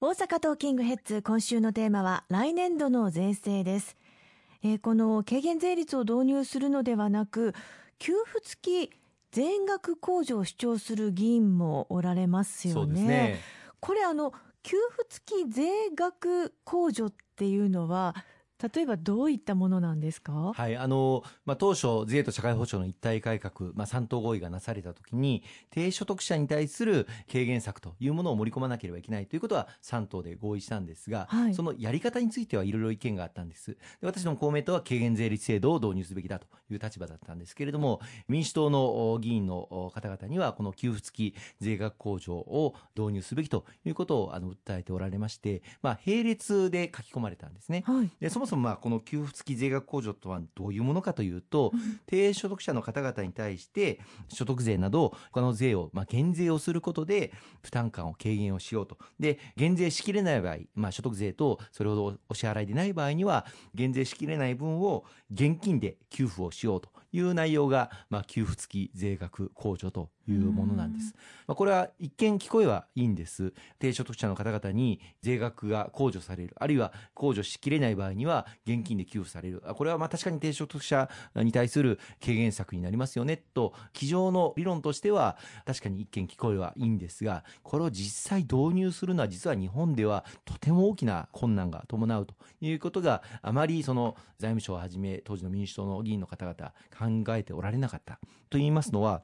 大阪トーキングヘッズ今週のテーマは来年度の税制です、えー、この軽減税率を導入するのではなく給付付き全額控除を主張する議員もおられますよね。ねこれあの給付付き税額控除っていうのは例えばどういったものなんですか、はいあのまあ、当初、税と社会保障の一体改革、まあ、3党合意がなされたときに、低所得者に対する軽減策というものを盛り込まなければいけないということは3党で合意したんですが、はい、そのやり方についてはいろいろ意見があったんです。で私ども公明党は軽減税率制度を導入すべきだという立場だったんですけれども、民主党の議員の方々には、この給付付き税額控除を導入すべきということをあの訴えておられまして、まあ、並列で書き込まれたんですね。はい、でそもそもまあこの給付付き税額控除とはどういうものかというと、低所得者の方々に対して所得税など他の税をまあ減税をすることで負担感を軽減をしようと。で減税しきれない場合、まあ、所得税とそれほどお支払いでない場合には減税しきれない分を現金で給付をしようという内容が、まあ、給付付き税額控除というものなんです。まあ、これは一見聞こえはいいんです。低所得者の方々に税額が控除される、あるいは控除しきれない場合には現金で給付される。これはまあ確かに低所得者に対する軽減策になりますよねと、机上の理論としては確かに一見聞こえはいいんですが、これを実際導入するのは実は日本ではとても大きな困難が伴うということがあまりその財務省をはじめ当時の民主党の議員の方々考えておられなかったと言いますのは、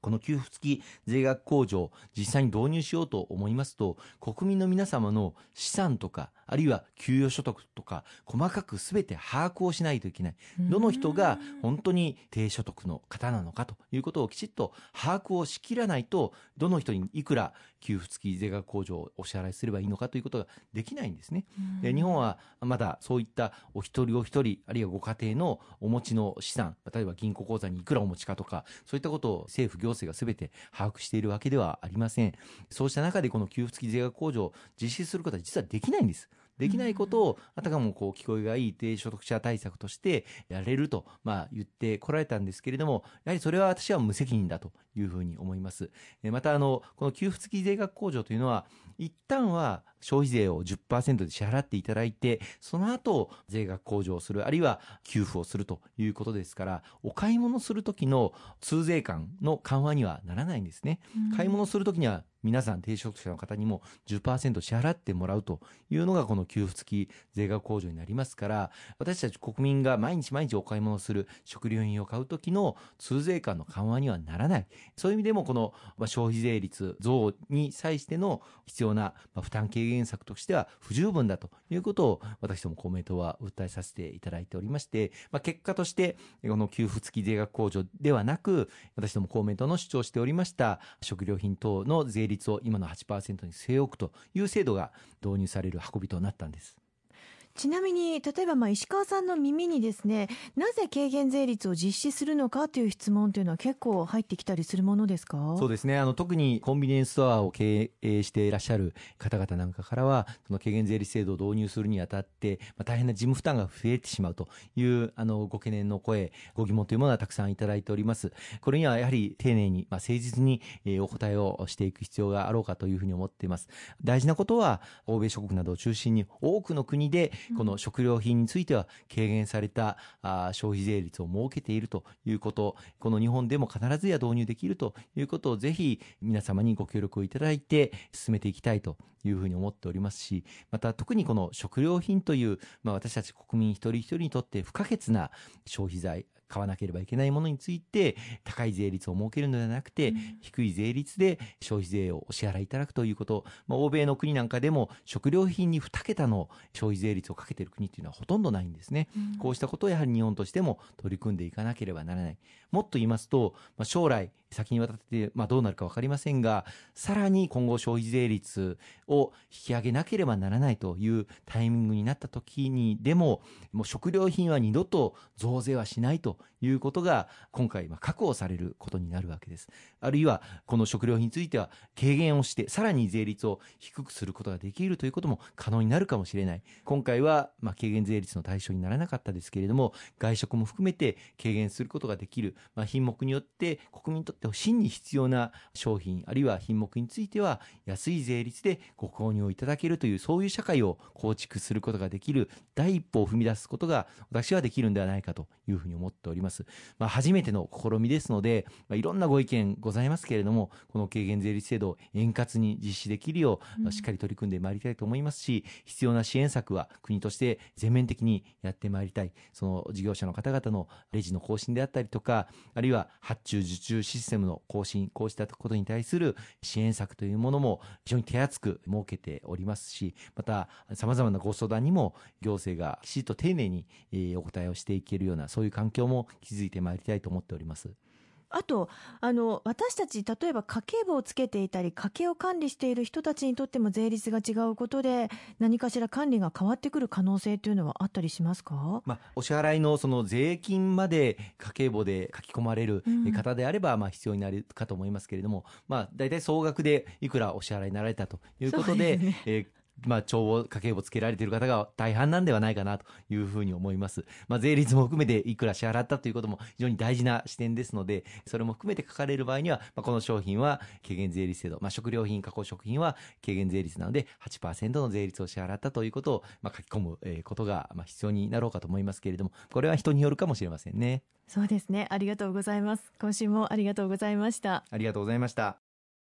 この給付付き税額控除を実際に導入しようと思いますと、国民の皆様の資産とか、あるいは給与所得とか、細かくすべて把握をしないといけない。どの人が本当に低所得の方なのかということをきちっと把握をしきらないと、どの人にいくら給付付き税額控除をお支払いすればいいのかということができないんですね。で日本はまだそういったお一人お一人、あるいはご家庭のお持ちの資産、例えば銀行口座にいくらお持ちかとか、そういったことを政府行政がすべて把握しているわけではありません。そうした中でこの給付付き税額控除を実施することは実はできないんです。できないことを、あたかもこう聞こえがいい低所得者対策としてやれると、まあ言ってこられたんですけれども、やはりそれは私は無責任だというふうに思います。またあの、この給付付き税額控除というのは、一旦は消費税を10%で支払っていただいて、その後、税額控除をする、あるいは給付をするということですから、お買い物するときの通税感の緩和にはならないんですね。買い物するときには皆さん低所得者の方にも10%支払ってもらうというのがこの給付付き税額控除になりますから、私たち国民が毎日毎日お買い物する食料品を買うときの通税感の緩和にはならない。そういう意味でもこの消費税率増に際しての必要な負担軽減策としては不十分だということを私ども公明党は訴えさせていただいておりまして、まあ、結果としてこの給付付き税額控除ではなく私ども公明党の主張しておりました食料品等の税率を今の8%に据え置くという制度が導入される運びとなったんです。ちなみに例えばまあ石川さんの耳にですねなぜ軽減税率を実施するのかという質問というのは結構入ってきたりするものですか？そうですね。あの特にコンビニエンスストアを経営していらっしゃる方々なんかからはその軽減税率制度を導入するにあたって、まあ、大変な事務負担が増えてしまうというあのご懸念の声ご疑問というものはたくさんいただいております。これにはやはり丁寧に、まあ、誠実に、えお答えをしていく必要があろうかというふうに思っています。大事なことは欧米諸国などを中心に多くの国でこの食料品については軽減された消費税率を設けているということ、この日本でも必ずや導入できるということをぜひ皆様にご協力をいただいて進めていきたいというふうに思っておりますし、また特にこの食料品という、まあ、私たち国民一人一人にとって不可欠な消費財、買わなければいけないものについて高い税率を設けるのではなくて、低い税率で消費税をお支払いいただくということ、まあ、欧米の国なんかでも食料品に2桁の消費税率をかけている国っていうのはほとんどないんですね、うん、こうしたことをやはり日本としても取り組んでいかなければならない。もっと言いますと、まあ、将来先にわたって、まあ、どうなるか分かりませんがさらに今後消費税率を引き上げなければならないというタイミングになった時にでももう食料品は二度と増税はしないということが今回まあ確保されることになるわけです。あるいはこの食料品については軽減をしてさらに税率を低くすることができるということも可能になるかもしれない。今回はまあ軽減税率の対象にならなかったですけれども外食も含めて軽減することができる、まあ、品目によって国民にとって真に必要な商品、あるいは品目については、安い税率でご購入をいただけるという、そういう社会を構築することができる第一歩を踏み出すことが、私はできるんではないかというふうに思っております。まあ、初めての試みですので、まあ、いろんなご意見ございますけれども、この軽減税率制度を円滑に実施できるよう、しっかり取り組んでまいりたいと思いますし、必要な支援策は国として全面的にやってまいりたい。その事業者の方々のレジの更新であったりとか、あるいは発注受注システムステムの更新、こうしたことに対する支援策というものも非常に手厚く設けておりますし、また様々なご相談にも行政がきちっと丁寧にお答えをしていけるような、そういう環境も築いてまいりたいと思っております。あとあの私たち例えば家計簿をつけていたり家計を管理している人たちにとっても税率が違うことで何かしら管理が変わってくる可能性というのはあったりしますか、まあ、お支払いのその税金まで家計簿で書き込まれる方であれば、まあ必要になるかと思いますけれども、まあ、大体総額でいくらお支払いになられたということで、ね。えーまあ、帳簿、家計簿つけられている方が大半なんではないかなというふうに思います。まあ、税率も含めていくら支払ったということも非常に大事な視点ですので、それも含めて書かれる場合には、まあ、この商品は軽減税率制度、まあ、食料品、加工食品は軽減税率なので8%の税率を支払ったということを、まあ、書き込むことが、まあ、必要になろうかと思いますけれども、これは人によるかもしれませんね。そうですね。ありがとうございます。今週もありがとうございました。ありがとうございました。